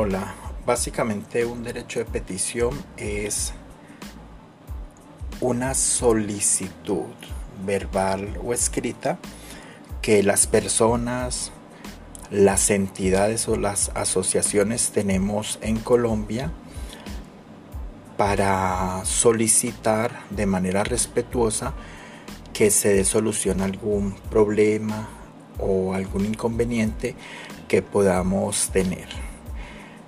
Hola, básicamente un derecho de petición es una solicitud verbal o escrita que las personas, las entidades o las asociaciones tenemos en Colombia para solicitar de manera respetuosa que se dé solución a algún problema o algún inconveniente que podamos tener.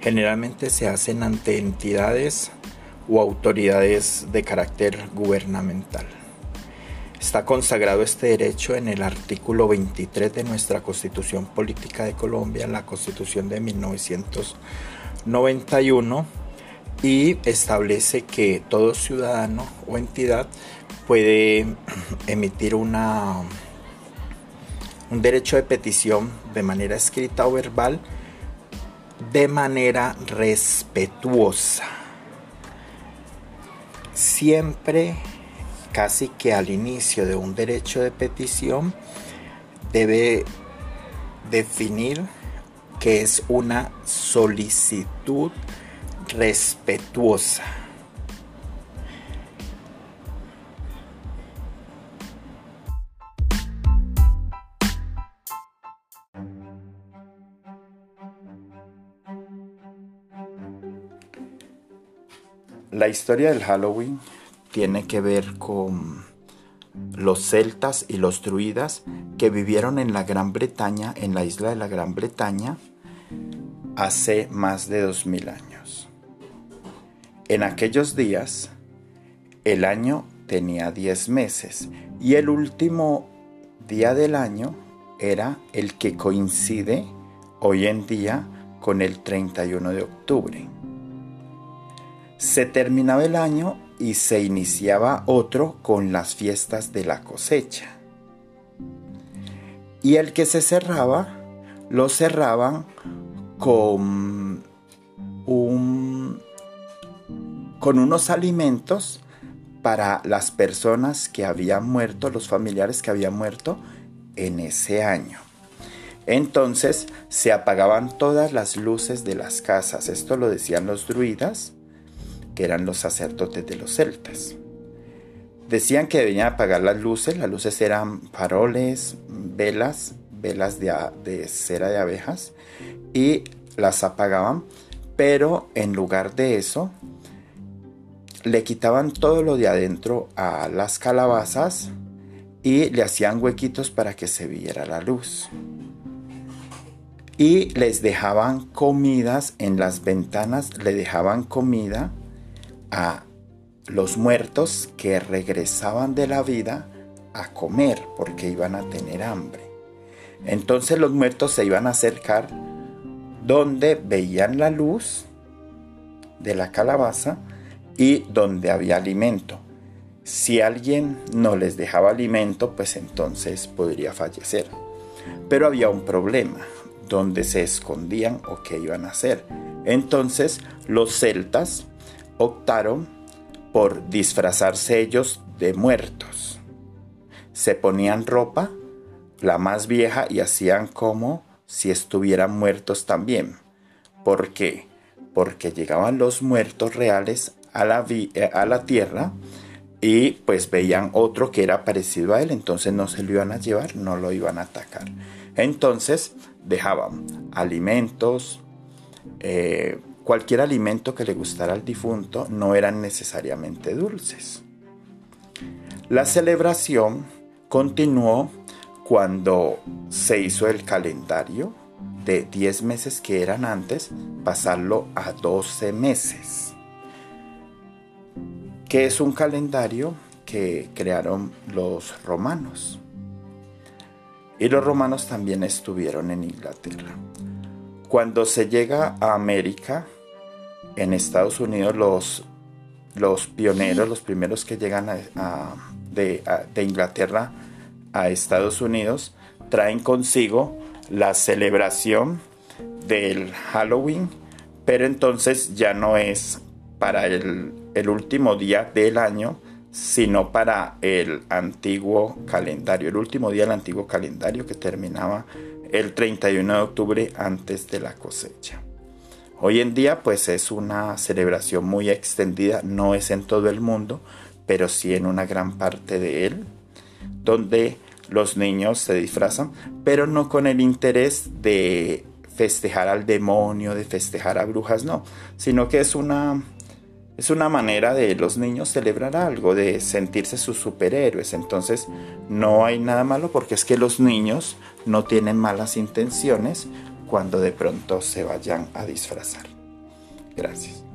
Generalmente se hacen ante entidades o autoridades de carácter gubernamental. Está consagrado este derecho en el artículo 23 de nuestra Constitución Política de Colombia, la Constitución de 1991, y establece que todo ciudadano o entidad puede emitir una, un derecho de petición de manera escrita o verbal de manera respetuosa. Siempre, casi que al inicio de un derecho de petición, debe definir que es una solicitud respetuosa. La historia del Halloween tiene que ver con los celtas y los druidas que vivieron en la Gran Bretaña, en la isla de la Gran Bretaña, hace más de dos mil años. En aquellos días, el año tenía diez meses y el último día del año era el que coincide hoy en día con el 31 de octubre. Se terminaba el año y se iniciaba otro con las fiestas de la cosecha. Y el que se cerraba, lo cerraban con un con unos alimentos para las personas que habían muerto, los familiares que habían muerto en ese año. Entonces se apagaban todas las luces de las casas. Esto lo decían los druidas eran los sacerdotes de los celtas. Decían que debían apagar las luces, las luces eran faroles, velas, velas de, de cera de abejas, y las apagaban, pero en lugar de eso, le quitaban todo lo de adentro a las calabazas y le hacían huequitos para que se viera la luz. Y les dejaban comidas en las ventanas, le dejaban comida a los muertos que regresaban de la vida a comer porque iban a tener hambre. Entonces los muertos se iban a acercar donde veían la luz de la calabaza y donde había alimento. Si alguien no les dejaba alimento, pues entonces podría fallecer. Pero había un problema, donde se escondían o qué iban a hacer. Entonces los celtas optaron por disfrazarse ellos de muertos. Se ponían ropa, la más vieja, y hacían como si estuvieran muertos también. ¿Por qué? Porque llegaban los muertos reales a la, eh, a la tierra y pues veían otro que era parecido a él, entonces no se lo iban a llevar, no lo iban a atacar. Entonces dejaban alimentos, eh, cualquier alimento que le gustara al difunto no eran necesariamente dulces. La celebración continuó cuando se hizo el calendario de 10 meses que eran antes, pasarlo a 12 meses. Que es un calendario que crearon los romanos. Y los romanos también estuvieron en Inglaterra. Cuando se llega a América, en Estados Unidos los, los pioneros, los primeros que llegan de, de Inglaterra a Estados Unidos, traen consigo la celebración del Halloween, pero entonces ya no es para el, el, último día del año, sino para el antiguo calendario, el último día del antiguo calendario que terminaba el 31 de octubre antes de la cosecha. Hoy en día pues es una celebración muy extendida, no es en todo el mundo, pero sí en una gran parte de él, donde los niños se disfrazan, pero no con el interés de festejar al demonio, de festejar a brujas, no, sino que es una es una manera de los niños celebrar algo, de sentirse sus superhéroes. Entonces no hay nada malo porque es que los niños no tienen malas intenciones cuando de pronto se vayan a disfrazar. Gracias.